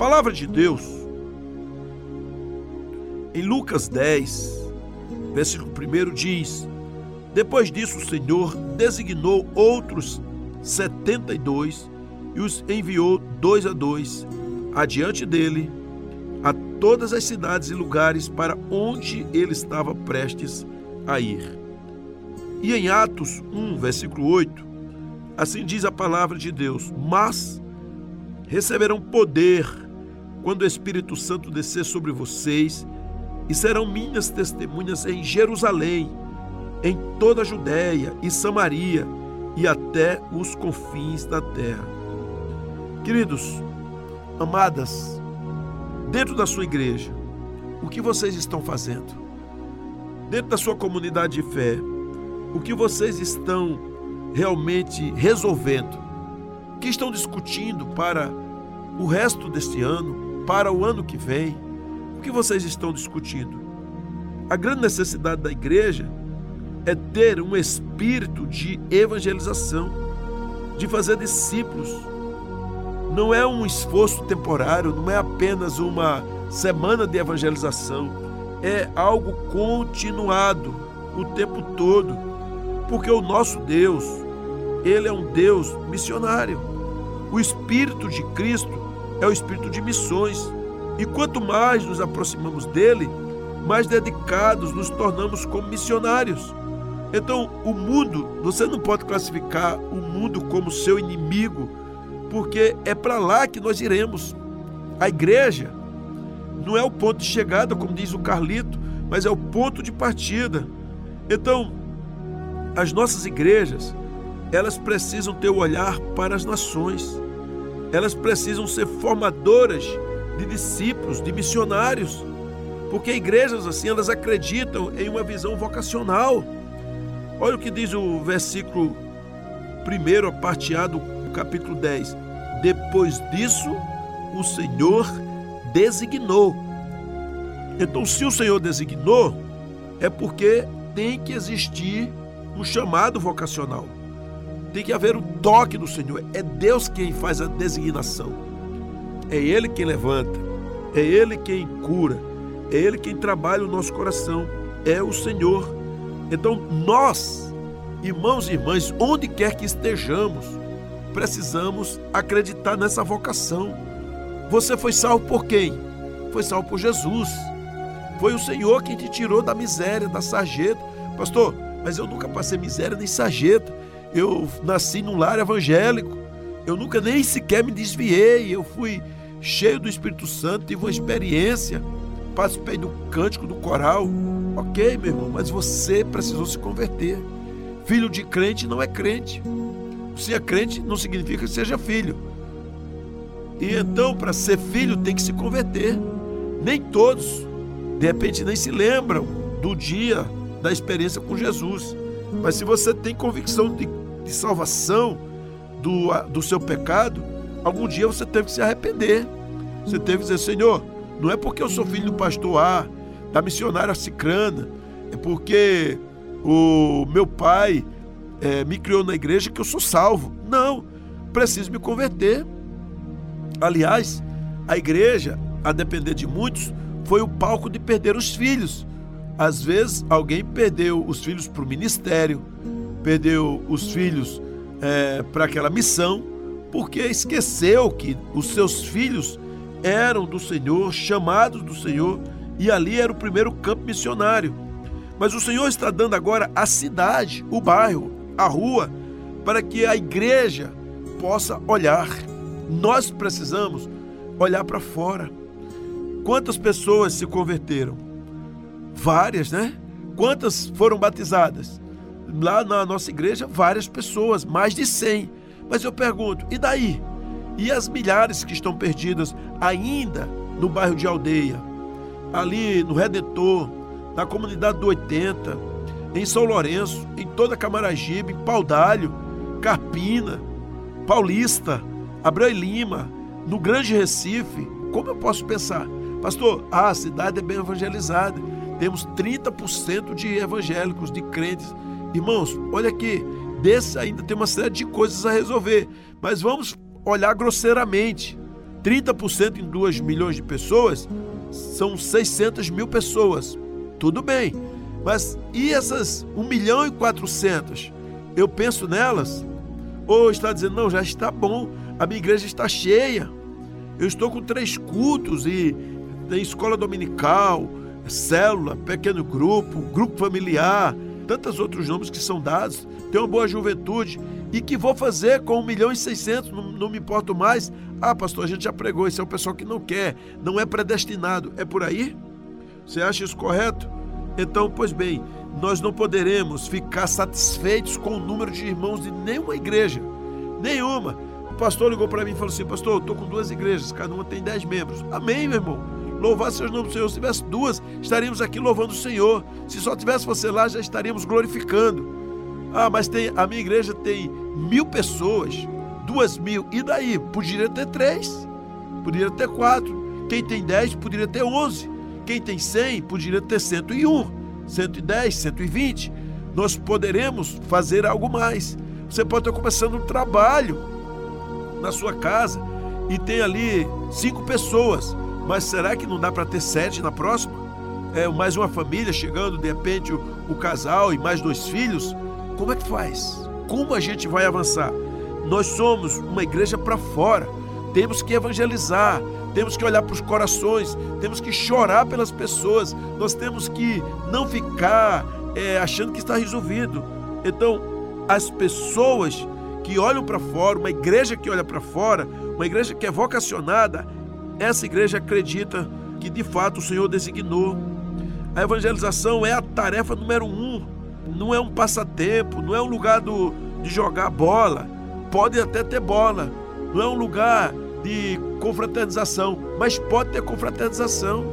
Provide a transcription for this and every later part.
palavra de Deus, em Lucas 10, versículo 1 diz: Depois disso, o Senhor designou outros setenta e dois e os enviou dois a dois adiante dele a todas as cidades e lugares para onde ele estava prestes a ir. E em Atos 1, versículo 8, assim diz a palavra de Deus: Mas receberão poder quando o Espírito Santo descer sobre vocês, e serão minhas testemunhas em Jerusalém, em toda a Judéia e Samaria e até os confins da terra. Queridos, amadas, dentro da sua igreja, o que vocês estão fazendo? Dentro da sua comunidade de fé, o que vocês estão realmente resolvendo? O que estão discutindo para o resto deste ano, para o ano que vem? O que vocês estão discutindo? A grande necessidade da igreja é ter um espírito de evangelização, de fazer discípulos. Não é um esforço temporário, não é apenas uma semana de evangelização, é algo continuado o tempo todo, porque o nosso Deus, ele é um Deus missionário. O espírito de Cristo é o espírito de missões. E quanto mais nos aproximamos dele, mais dedicados nos tornamos como missionários. Então, o mundo, você não pode classificar o mundo como seu inimigo, porque é para lá que nós iremos. A igreja não é o ponto de chegada, como diz o Carlito, mas é o ponto de partida. Então, as nossas igrejas, elas precisam ter o olhar para as nações. Elas precisam ser formadoras de discípulos, de missionários. Porque igrejas assim, elas acreditam em uma visão vocacional. Olha o que diz o versículo 1, a parte A do capítulo 10. Depois disso, o Senhor designou. Então, se o Senhor designou, é porque tem que existir um chamado vocacional. Tem que haver o toque do Senhor. É Deus quem faz a designação. É Ele quem levanta. É Ele quem cura. É Ele quem trabalha o nosso coração. É o Senhor. Então, nós, irmãos e irmãs, onde quer que estejamos, precisamos acreditar nessa vocação. Você foi salvo por quem? Foi salvo por Jesus. Foi o Senhor quem te tirou da miséria, da sarjeta. Pastor, mas eu nunca passei miséria nem sarjeta. Eu nasci num lar evangélico. Eu nunca nem sequer me desviei. Eu fui cheio do Espírito Santo, tive uma experiência. Participei do cântico do coral. Ok, meu irmão, mas você precisou se converter. Filho de crente não é crente. Se é crente, não significa que seja filho. E então, para ser filho, tem que se converter. Nem todos, de repente, nem se lembram do dia da experiência com Jesus. Mas se você tem convicção de, de salvação do, do seu pecado, algum dia você teve que se arrepender. Você teve que dizer: Senhor, não é porque eu sou filho do pastor A, da missionária Cicrana, é porque o meu pai é, me criou na igreja que eu sou salvo. Não, preciso me converter. Aliás, a igreja, a depender de muitos, foi o palco de perder os filhos. Às vezes, alguém perdeu os filhos para o ministério, perdeu os filhos é, para aquela missão, porque esqueceu que os seus filhos eram do Senhor, chamados do Senhor e ali era o primeiro campo missionário. Mas o Senhor está dando agora a cidade, o bairro, a rua, para que a igreja possa olhar. Nós precisamos olhar para fora. Quantas pessoas se converteram? Várias, né? Quantas foram batizadas? Lá na nossa igreja, várias pessoas, mais de 100. Mas eu pergunto, e daí? E as milhares que estão perdidas ainda no bairro de Aldeia, ali no Redentor, na comunidade do 80, em São Lourenço, em toda Camaragibe, em Paudalho, Carpina, Paulista, Abreu e Lima, no Grande Recife. Como eu posso pensar? Pastor, ah, a cidade é bem evangelizada. Temos 30% de evangélicos, de crentes. Irmãos, olha aqui, desse ainda tem uma série de coisas a resolver. Mas vamos olhar grosseiramente. 30% em 2 milhões de pessoas são 600 mil pessoas. Tudo bem, mas e essas 1 milhão e 400? Eu penso nelas? Ou está dizendo, não, já está bom, a minha igreja está cheia. Eu estou com três cultos e tem escola dominical, célula, pequeno grupo, grupo familiar, tantos outros nomes que são dados. Tem uma boa juventude. E que vou fazer com 1 milhão e 600, não, não me importo mais. Ah, pastor, a gente já pregou, esse é o pessoal que não quer, não é predestinado. É por aí? Você acha isso correto? Então, pois bem, nós não poderemos ficar satisfeitos com o número de irmãos de nenhuma igreja. Nenhuma. O pastor ligou para mim e falou assim: Pastor, eu estou com duas igrejas, cada uma tem dez membros. Amém, meu irmão. Louvado seja o nome do Senhor. Se tivesse duas, estaríamos aqui louvando o Senhor. Se só tivesse você lá, já estaríamos glorificando. Ah, mas tem, a minha igreja tem mil pessoas, duas mil. E daí? Poderia ter três, poderia ter quatro. Quem tem dez, poderia ter onze. Quem tem cem, poderia ter cento e um, cento e dez, cento e vinte. Nós poderemos fazer algo mais. Você pode estar começando um trabalho na sua casa e tem ali cinco pessoas, mas será que não dá para ter sete na próxima? É, mais uma família chegando, de repente o, o casal e mais dois filhos. Como é que faz? Como a gente vai avançar? Nós somos uma igreja para fora. Temos que evangelizar, temos que olhar para os corações, temos que chorar pelas pessoas, nós temos que não ficar é, achando que está resolvido. Então, as pessoas que olham para fora, uma igreja que olha para fora, uma igreja que é vocacionada, essa igreja acredita que de fato o Senhor designou. A evangelização é a tarefa número um não é um passatempo, não é um lugar do, de jogar bola. Pode até ter bola, não é um lugar de confraternização, mas pode ter confraternização,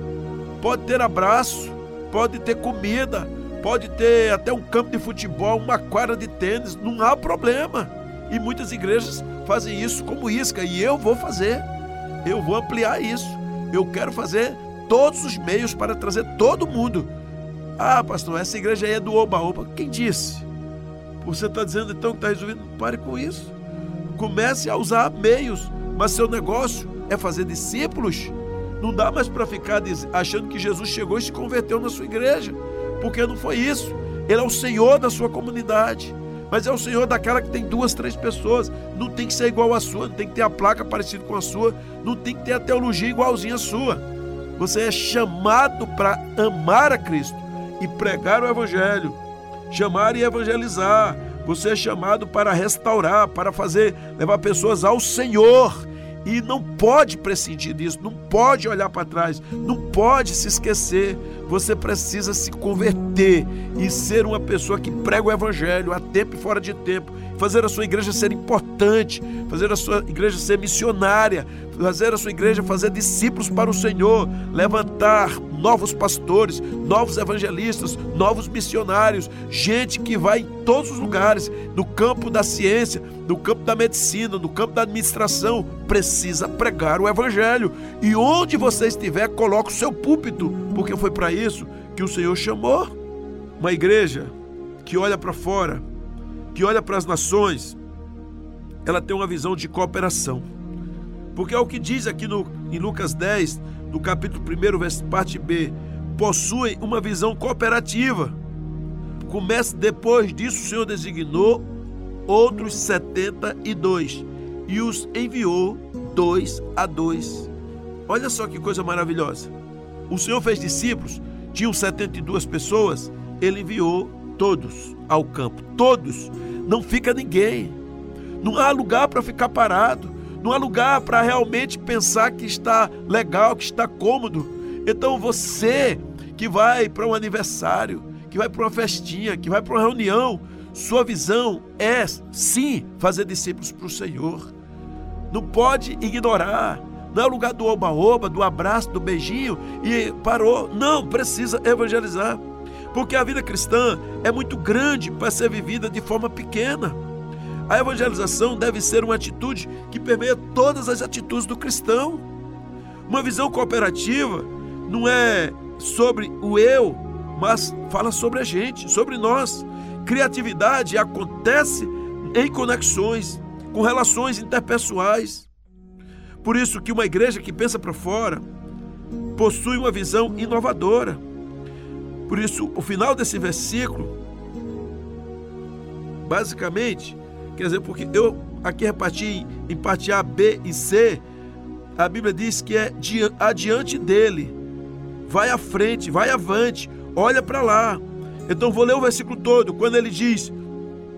pode ter abraço, pode ter comida, pode ter até um campo de futebol, uma quadra de tênis, não há problema. E muitas igrejas fazem isso como isca, e eu vou fazer, eu vou ampliar isso. Eu quero fazer todos os meios para trazer todo mundo ah, pastor, essa igreja aí é do oba-oba. Quem disse? Você está dizendo então que está resolvido? Pare com isso. Comece a usar meios, mas seu negócio é fazer discípulos. Não dá mais para ficar achando que Jesus chegou e se converteu na sua igreja, porque não foi isso. Ele é o Senhor da sua comunidade, mas é o Senhor daquela que tem duas, três pessoas. Não tem que ser igual à sua, não tem que ter a placa parecida com a sua, não tem que ter a teologia igualzinha à sua. Você é chamado para amar a Cristo e pregar o Evangelho, chamar e evangelizar. Você é chamado para restaurar, para fazer, levar pessoas ao Senhor. E não pode prescindir disso, não pode olhar para trás, não pode se esquecer. Você precisa se converter e ser uma pessoa que prega o Evangelho a tempo e fora de tempo. Fazer a sua igreja ser importante, fazer a sua igreja ser missionária, fazer a sua igreja fazer discípulos para o Senhor, levantar novos pastores, novos evangelistas, novos missionários, gente que vai em todos os lugares, no campo da ciência, no campo da medicina, no campo da administração, precisa pregar o evangelho. E onde você estiver, coloque o seu púlpito, porque foi para isso que o Senhor chamou. Uma igreja que olha para fora, que olha para as nações, ela tem uma visão de cooperação. Porque é o que diz aqui no, em Lucas 10, no capítulo 1, parte B, possuem uma visão cooperativa. Começa depois disso, o Senhor designou outros 72 e os enviou dois a dois. Olha só que coisa maravilhosa. O Senhor fez discípulos, tinham 72 pessoas, ele enviou todos ao campo, todos. Não fica ninguém. Não há lugar para ficar parado não há lugar para realmente pensar que está legal, que está cômodo. Então você que vai para um aniversário, que vai para uma festinha, que vai para uma reunião, sua visão é sim fazer discípulos para o Senhor. Não pode ignorar. Não é o lugar do oba-oba, do abraço, do beijinho e parou. Não, precisa evangelizar. Porque a vida cristã é muito grande para ser vivida de forma pequena. A evangelização deve ser uma atitude que permeia todas as atitudes do cristão. Uma visão cooperativa não é sobre o eu, mas fala sobre a gente, sobre nós. Criatividade acontece em conexões, com relações interpessoais. Por isso que uma igreja que pensa para fora possui uma visão inovadora. Por isso, o final desse versículo, basicamente, quer dizer, porque eu aqui reparti em parte A, B e C, a Bíblia diz que é adiante dele, vai à frente, vai avante, olha para lá. Então vou ler o versículo todo, quando ele diz: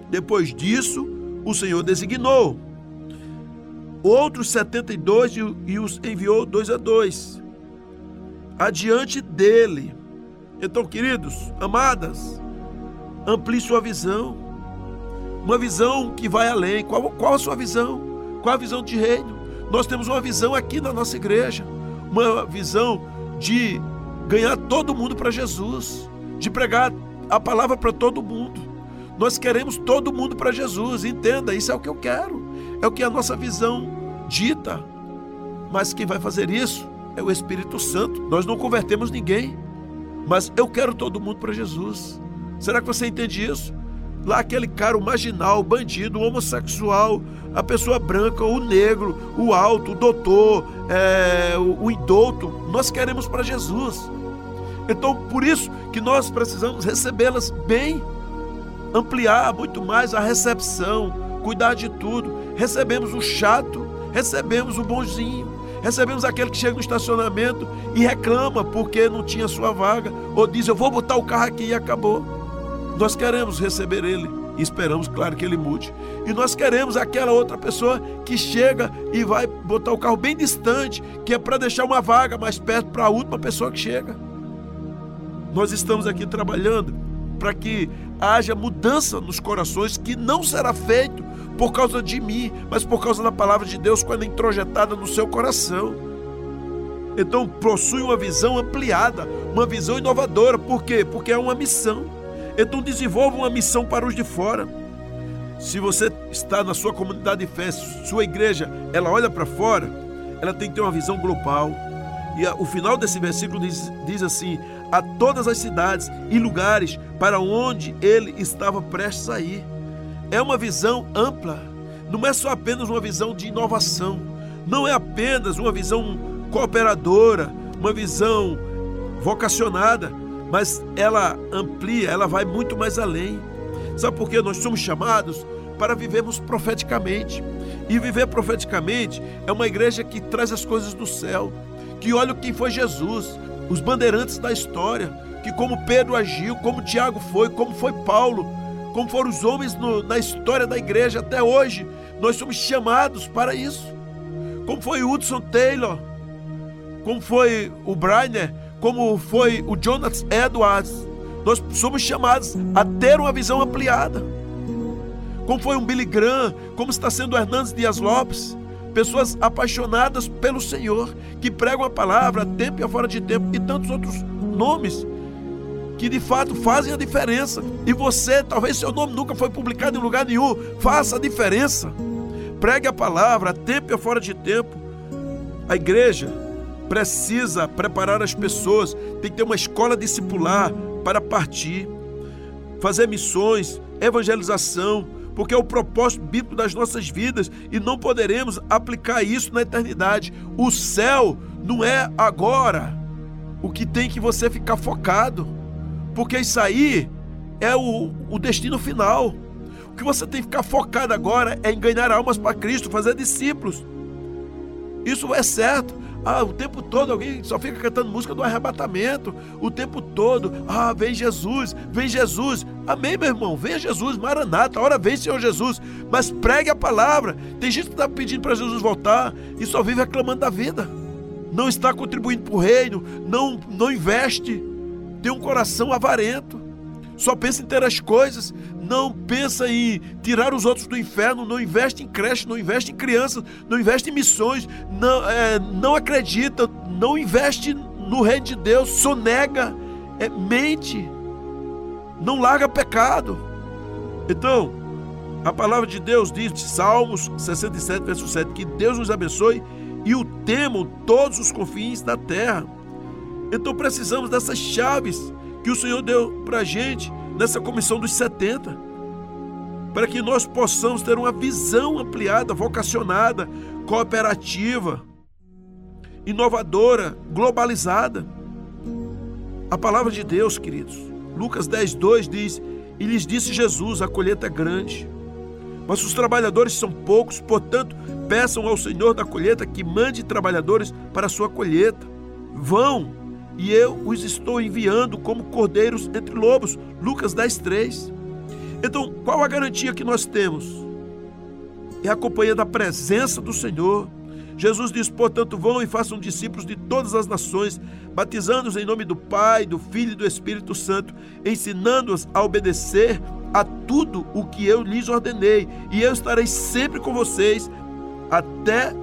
Depois disso, o Senhor designou outros 72 e os enviou dois a dois, adiante dele. Então, queridos, amadas, amplie sua visão, uma visão que vai além. Qual, qual a sua visão? Qual a visão de reino? Nós temos uma visão aqui na nossa igreja, uma visão de ganhar todo mundo para Jesus, de pregar a palavra para todo mundo. Nós queremos todo mundo para Jesus, entenda, isso é o que eu quero, é o que a nossa visão dita. Mas quem vai fazer isso é o Espírito Santo. Nós não convertemos ninguém, mas eu quero todo mundo para Jesus. Será que você entende isso? Lá aquele cara, o marginal, o bandido, o homossexual, a pessoa branca, o negro, o alto, o doutor, é, o, o nós queremos para Jesus. Então, por isso que nós precisamos recebê-las bem, ampliar muito mais a recepção, cuidar de tudo. Recebemos o chato, recebemos o bonzinho, recebemos aquele que chega no estacionamento e reclama porque não tinha sua vaga, ou diz: Eu vou botar o carro aqui e acabou. Nós queremos receber Ele e esperamos, claro, que Ele mude. E nós queremos aquela outra pessoa que chega e vai botar o carro bem distante, que é para deixar uma vaga mais perto para a última pessoa que chega. Nós estamos aqui trabalhando para que haja mudança nos corações que não será feito por causa de mim, mas por causa da palavra de Deus quando é introjetada no seu coração. Então possui uma visão ampliada, uma visão inovadora. Por quê? Porque é uma missão. Então desenvolva uma missão para os de fora. Se você está na sua comunidade de fé, sua igreja, ela olha para fora, ela tem que ter uma visão global. E o final desse versículo diz, diz assim: a todas as cidades e lugares para onde ele estava prestes a ir. É uma visão ampla, não é só apenas uma visão de inovação, não é apenas uma visão cooperadora, uma visão vocacionada, mas ela amplia, ela vai muito mais além. Sabe por quê? Nós somos chamados para vivermos profeticamente. E viver profeticamente é uma igreja que traz as coisas do céu, que olha quem foi Jesus, os bandeirantes da história, que como Pedro agiu, como Tiago foi, como foi Paulo, como foram os homens no, na história da igreja até hoje, nós somos chamados para isso. Como foi Hudson Taylor, como foi o Brainer, como foi o Jonathan Edwards, nós somos chamados a ter uma visão ampliada. Como foi um Billy Graham, como está sendo o Hernandes Dias Lopes, pessoas apaixonadas pelo Senhor, que pregam a palavra a tempo e a fora de tempo, e tantos outros nomes que de fato fazem a diferença. E você, talvez seu nome nunca foi publicado em lugar nenhum, faça a diferença. Pregue a palavra a tempo e a fora de tempo. A igreja precisa preparar as pessoas, tem que ter uma escola discipular para partir, fazer missões, evangelização, porque é o propósito bíblico das nossas vidas e não poderemos aplicar isso na eternidade. O céu não é agora o que tem que você ficar focado, porque isso aí é o, o destino final. O que você tem que ficar focado agora é em ganhar almas para Cristo, fazer discípulos. Isso é certo. Ah, o tempo todo alguém só fica cantando música do arrebatamento. O tempo todo. Ah, vem Jesus, vem Jesus. Amém, meu irmão. Venha Jesus, Maranata. Hora vem, Senhor Jesus. Mas pregue a palavra. Tem gente que está pedindo para Jesus voltar e só vive reclamando da vida. Não está contribuindo para o reino. Não, não investe. Tem um coração avarento só pensa em ter as coisas, não pensa em tirar os outros do inferno, não investe em creche, não investe em crianças, não investe em missões, não, é, não acredita, não investe no reino de Deus, sonega, é, mente, não larga pecado. Então, a palavra de Deus diz, Salmos 67, verso 7, que Deus nos abençoe e o temam todos os confins da terra. Então precisamos dessas chaves que o Senhor deu para a gente nessa comissão dos 70, para que nós possamos ter uma visão ampliada, vocacionada, cooperativa, inovadora, globalizada. A palavra de Deus, queridos. Lucas 10, 2 diz: E lhes disse Jesus: A colheita é grande, mas os trabalhadores são poucos, portanto, peçam ao Senhor da colheita que mande trabalhadores para a sua colheita. Vão, e eu os estou enviando como cordeiros entre lobos. Lucas 10, 3. Então, qual a garantia que nós temos? É a companhia da presença do Senhor. Jesus diz: portanto, vão e façam discípulos de todas as nações, batizando-os em nome do Pai, do Filho e do Espírito Santo, ensinando-os a obedecer a tudo o que eu lhes ordenei, e eu estarei sempre com vocês até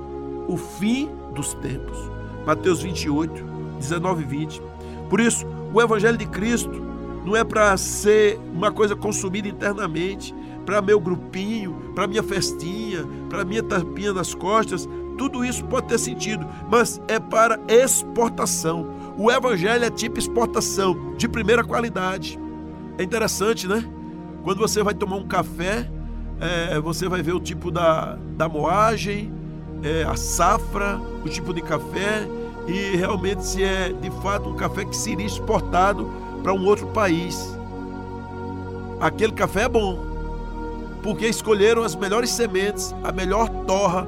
o fim dos tempos. Mateus 28, 19 e 20. Por isso, o Evangelho de Cristo não é para ser uma coisa consumida internamente, para meu grupinho, para minha festinha, para minha tapinha nas costas. Tudo isso pode ter sentido, mas é para exportação. O Evangelho é tipo exportação, de primeira qualidade. É interessante, né? Quando você vai tomar um café, é, você vai ver o tipo da, da moagem, é, a safra, o tipo de café e realmente se é de fato um café que seria exportado para um outro país. Aquele café é bom, porque escolheram as melhores sementes, a melhor torra,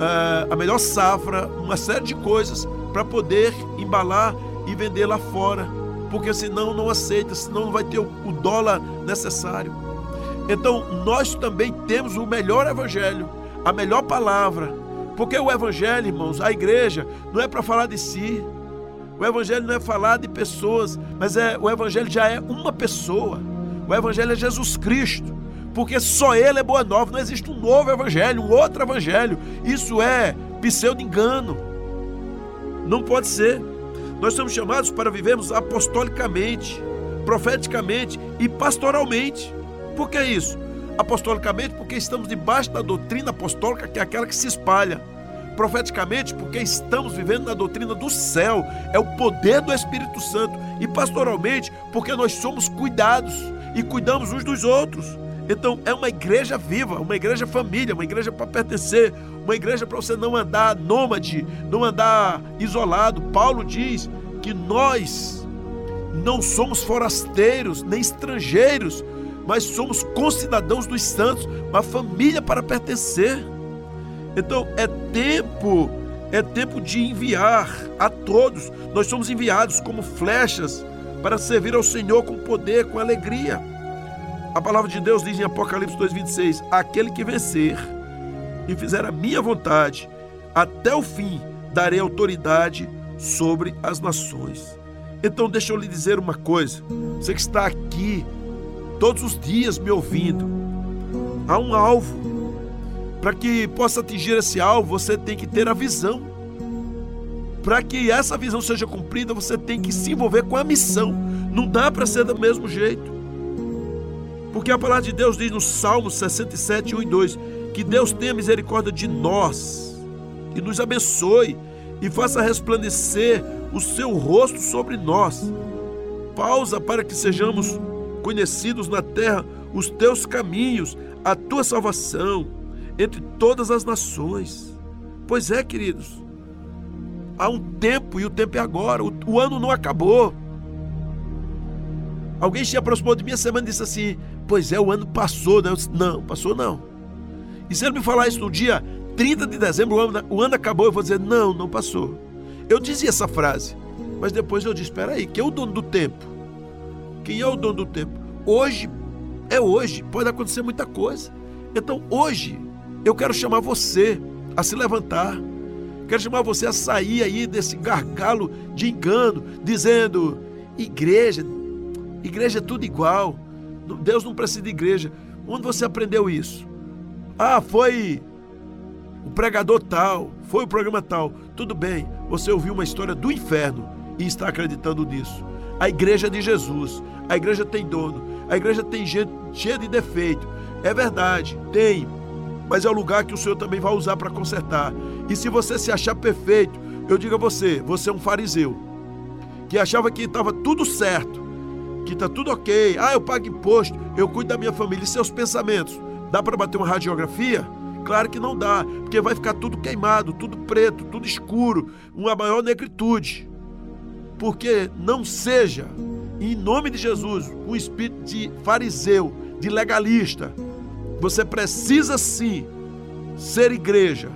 é, a melhor safra, uma série de coisas para poder embalar e vender lá fora porque senão não aceita, senão não vai ter o dólar necessário. Então, nós também temos o melhor evangelho, a melhor palavra, porque o evangelho, irmãos, a igreja não é para falar de si. O evangelho não é falar de pessoas, mas é o evangelho já é uma pessoa. O evangelho é Jesus Cristo. Porque só ele é boa nova, não existe um novo evangelho, um outro evangelho. Isso é pseudo engano. Não pode ser. Nós somos chamados para vivermos apostolicamente, profeticamente e pastoralmente. Por que isso? Apostolicamente, porque estamos debaixo da doutrina apostólica, que é aquela que se espalha. Profeticamente, porque estamos vivendo na doutrina do céu, é o poder do Espírito Santo. E pastoralmente, porque nós somos cuidados e cuidamos uns dos outros. Então, é uma igreja viva, uma igreja família, uma igreja para pertencer, uma igreja para você não andar nômade, não andar isolado. Paulo diz que nós não somos forasteiros nem estrangeiros, mas somos concidadãos dos santos, uma família para pertencer. Então, é tempo, é tempo de enviar a todos. Nós somos enviados como flechas para servir ao Senhor com poder, com alegria. A palavra de Deus diz em Apocalipse 2,26: Aquele que vencer e fizer a minha vontade, até o fim darei autoridade sobre as nações. Então, deixa eu lhe dizer uma coisa: você que está aqui todos os dias me ouvindo, há um alvo. Para que possa atingir esse alvo, você tem que ter a visão. Para que essa visão seja cumprida, você tem que se envolver com a missão. Não dá para ser do mesmo jeito. Porque a palavra de Deus diz no Salmo 67, 1 e 2: que Deus tenha misericórdia de nós, que nos abençoe e faça resplandecer o seu rosto sobre nós. Pausa para que sejamos conhecidos na terra os teus caminhos, a tua salvação entre todas as nações. Pois é, queridos, há um tempo e o tempo é agora, o, o ano não acabou. Alguém se aproximou de mim essa semana e disse assim: Pois é, o ano passou. Né? Eu disse, não, passou não. E se ele me falar isso no dia 30 de dezembro, o ano, o ano acabou, eu vou dizer, não, não passou. Eu dizia essa frase, mas depois eu disse, espera aí, quem é o dono do tempo? Quem é o dono do tempo? Hoje é hoje, pode acontecer muita coisa. Então hoje eu quero chamar você a se levantar. Quero chamar você a sair aí desse gargalo de engano, dizendo: igreja, igreja é tudo igual. Deus não precisa de igreja. Onde você aprendeu isso? Ah, foi o pregador tal, foi o programa tal. Tudo bem, você ouviu uma história do inferno e está acreditando nisso. A igreja de Jesus, a igreja tem dono, a igreja tem gente cheia de defeito. É verdade, tem, mas é o lugar que o Senhor também vai usar para consertar. E se você se achar perfeito, eu digo a você, você é um fariseu que achava que estava tudo certo, que está tudo ok. Ah, eu pago imposto, eu cuido da minha família. E seus pensamentos? Dá para bater uma radiografia? Claro que não dá, porque vai ficar tudo queimado, tudo preto, tudo escuro, uma maior negritude. Porque não seja, em nome de Jesus, um espírito de fariseu, de legalista. Você precisa sim ser igreja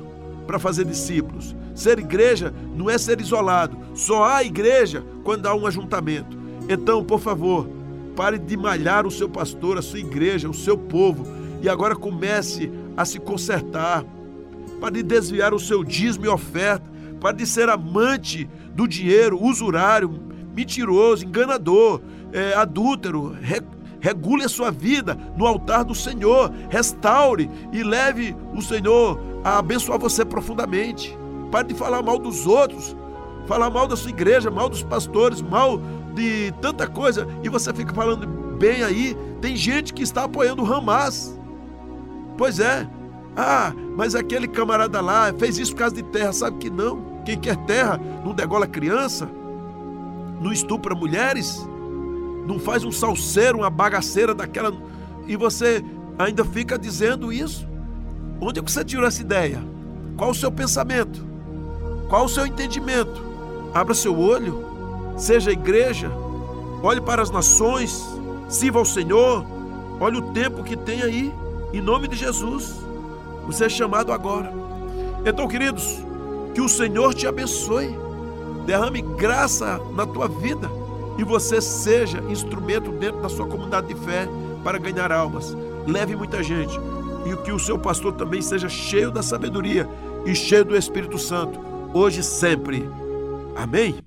para fazer discípulos. Ser igreja não é ser isolado. Só há igreja quando há um ajuntamento. Então, por favor, pare de malhar o seu pastor, a sua igreja, o seu povo e agora comece a se consertar. Pare de desviar o seu dízimo e oferta. Pare de ser amante do dinheiro, usurário, mentiroso, enganador, é, adúltero. Re, regule a sua vida no altar do Senhor. Restaure e leve o Senhor a abençoar você profundamente. Pare de falar mal dos outros, falar mal da sua igreja, mal dos pastores, mal de tanta coisa e você fica falando bem aí. Tem gente que está apoiando o Hamas. Pois é. Ah, mas aquele camarada lá fez isso por causa de terra. Sabe que não? Quem quer terra não degola criança, não estupra mulheres, não faz um salseiro, uma bagaceira daquela. E você ainda fica dizendo isso? Onde é que você tirou essa ideia? Qual o seu pensamento? Qual o seu entendimento? Abra seu olho seja igreja, olhe para as nações, sirva ao Senhor, olhe o tempo que tem aí, em nome de Jesus. Você é chamado agora. Então, queridos, que o Senhor te abençoe, derrame graça na tua vida e você seja instrumento dentro da sua comunidade de fé para ganhar almas. Leve muita gente e que o seu pastor também seja cheio da sabedoria e cheio do Espírito Santo, hoje e sempre. Amém?